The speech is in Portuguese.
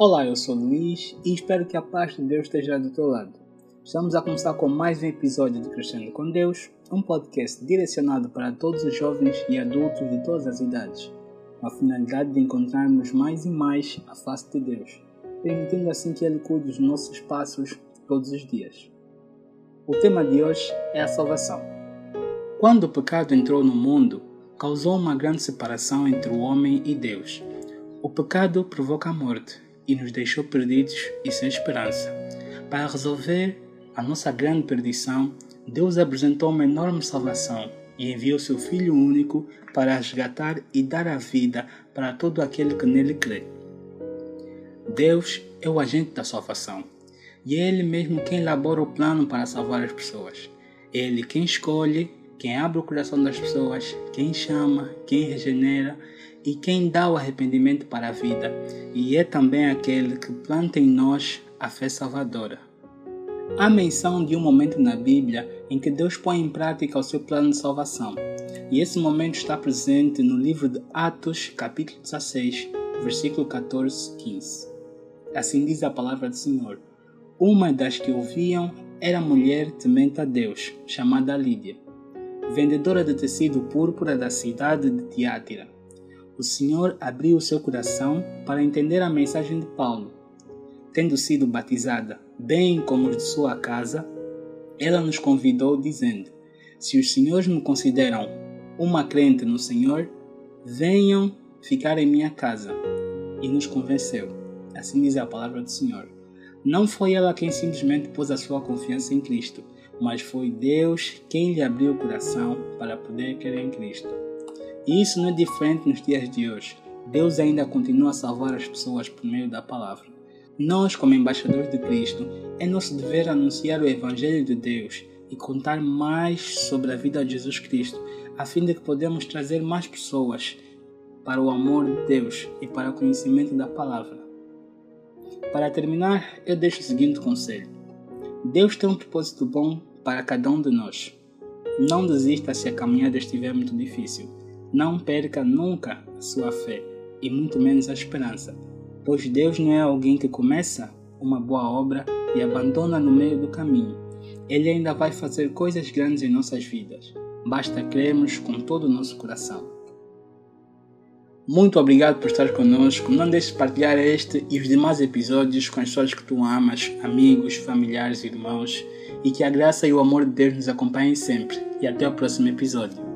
Olá, eu sou Luiz e espero que a paz de Deus esteja do teu lado. Estamos a começar com mais um episódio de Crescendo com Deus, um podcast direcionado para todos os jovens e adultos de todas as idades, com a finalidade de encontrarmos mais e mais a face de Deus, permitindo assim que Ele cuide dos nossos passos todos os dias. O tema de hoje é a salvação. Quando o pecado entrou no mundo, causou uma grande separação entre o homem e Deus. O pecado provoca a morte e nos deixou perdidos e sem esperança. Para resolver a nossa grande perdição, Deus apresentou uma enorme salvação e enviou seu Filho único para resgatar e dar a vida para todo aquele que nele crê. Deus é o agente da salvação e é Ele mesmo quem elabora o plano para salvar as pessoas. É Ele quem escolhe, quem abre o coração das pessoas, quem chama, quem regenera e quem dá o arrependimento para a vida, e é também aquele que planta em nós a fé salvadora. Há menção de um momento na Bíblia em que Deus põe em prática o seu plano de salvação, e esse momento está presente no livro de Atos, capítulo 16, versículo 14 15. Assim diz a palavra do Senhor. Uma das que ouviam era mulher temente a Deus, chamada Lídia, vendedora de tecido púrpura da cidade de Tiátira o Senhor abriu o seu coração para entender a mensagem de Paulo. Tendo sido batizada, bem como de sua casa, ela nos convidou, dizendo: Se os senhores me consideram uma crente no Senhor, venham ficar em minha casa. E nos convenceu. Assim diz a palavra do Senhor. Não foi ela quem simplesmente pôs a sua confiança em Cristo, mas foi Deus quem lhe abriu o coração para poder crer em Cristo. E isso não é diferente nos dias de hoje. Deus ainda continua a salvar as pessoas por meio da palavra. Nós, como embaixadores de Cristo, é nosso dever anunciar o Evangelho de Deus e contar mais sobre a vida de Jesus Cristo, a fim de que podemos trazer mais pessoas para o amor de Deus e para o conhecimento da palavra. Para terminar, eu deixo o seguinte conselho: Deus tem um propósito bom para cada um de nós. Não desista se a caminhada estiver muito difícil. Não perca nunca a sua fé e muito menos a esperança, pois Deus não é alguém que começa uma boa obra e abandona no meio do caminho. Ele ainda vai fazer coisas grandes em nossas vidas. Basta crermos com todo o nosso coração. Muito obrigado por estar conosco. Não deixe de partilhar este e os demais episódios com as pessoas que tu amas, amigos, familiares, irmãos, e que a graça e o amor de Deus nos acompanhem sempre. E até o próximo episódio.